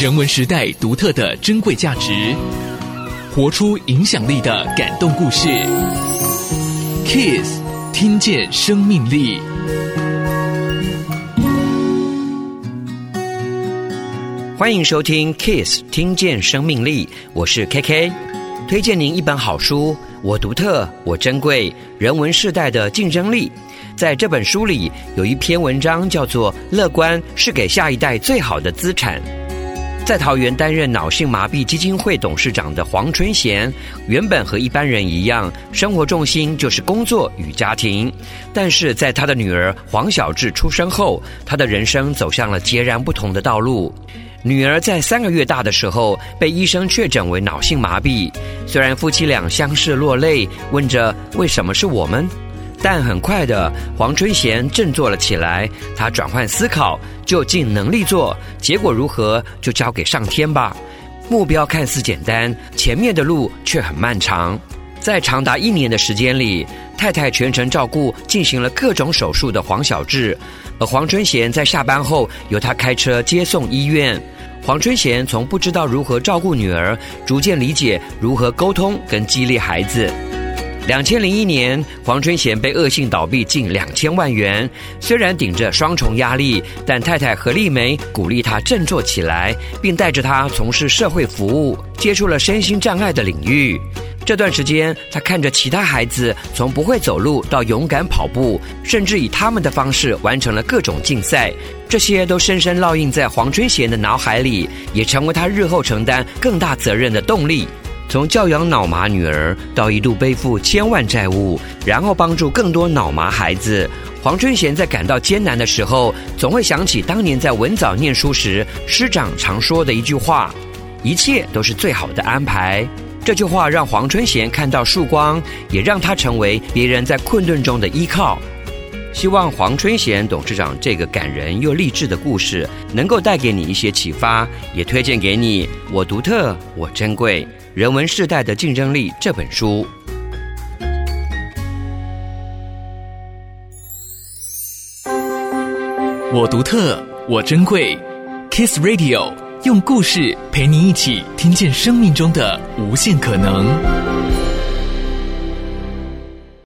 人文时代独特的珍贵价值，活出影响力的感动故事。Kiss，听见生命力。欢迎收听 Kiss，听见生命力。我是 KK，推荐您一本好书。我独特，我珍贵，人文世代的竞争力。在这本书里，有一篇文章叫做《乐观是给下一代最好的资产》。在桃园担任脑性麻痹基金会董事长的黄春贤，原本和一般人一样，生活重心就是工作与家庭。但是在他的女儿黄小智出生后，他的人生走向了截然不同的道路。女儿在三个月大的时候被医生确诊为脑性麻痹，虽然夫妻俩相视落泪，问着为什么是我们。但很快的，黄春贤振作了起来。他转换思考，就尽能力做，结果如何就交给上天吧。目标看似简单，前面的路却很漫长。在长达一年的时间里，太太全程照顾进行了各种手术的黄小智，而黄春贤在下班后由他开车接送医院。黄春贤从不知道如何照顾女儿，逐渐理解如何沟通跟激励孩子。两千零一年，黄春贤被恶性倒闭近两千万元。虽然顶着双重压力，但太太何丽梅鼓励他振作起来，并带着他从事社会服务，接触了身心障碍的领域。这段时间，他看着其他孩子从不会走路到勇敢跑步，甚至以他们的方式完成了各种竞赛。这些都深深烙印在黄春贤的脑海里，也成为他日后承担更大责任的动力。从教养脑麻女儿到一度背负千万债务，然后帮助更多脑麻孩子，黄春贤在感到艰难的时候，总会想起当年在文藻念书时，师长常说的一句话：“一切都是最好的安排。”这句话让黄春贤看到曙光，也让他成为别人在困顿中的依靠。希望黄春贤董事长这个感人又励志的故事，能够带给你一些启发，也推荐给你。我独特，我珍贵。人文世代的竞争力这本书，我独特，我珍贵。Kiss Radio 用故事陪你一起听见生命中的无限可能。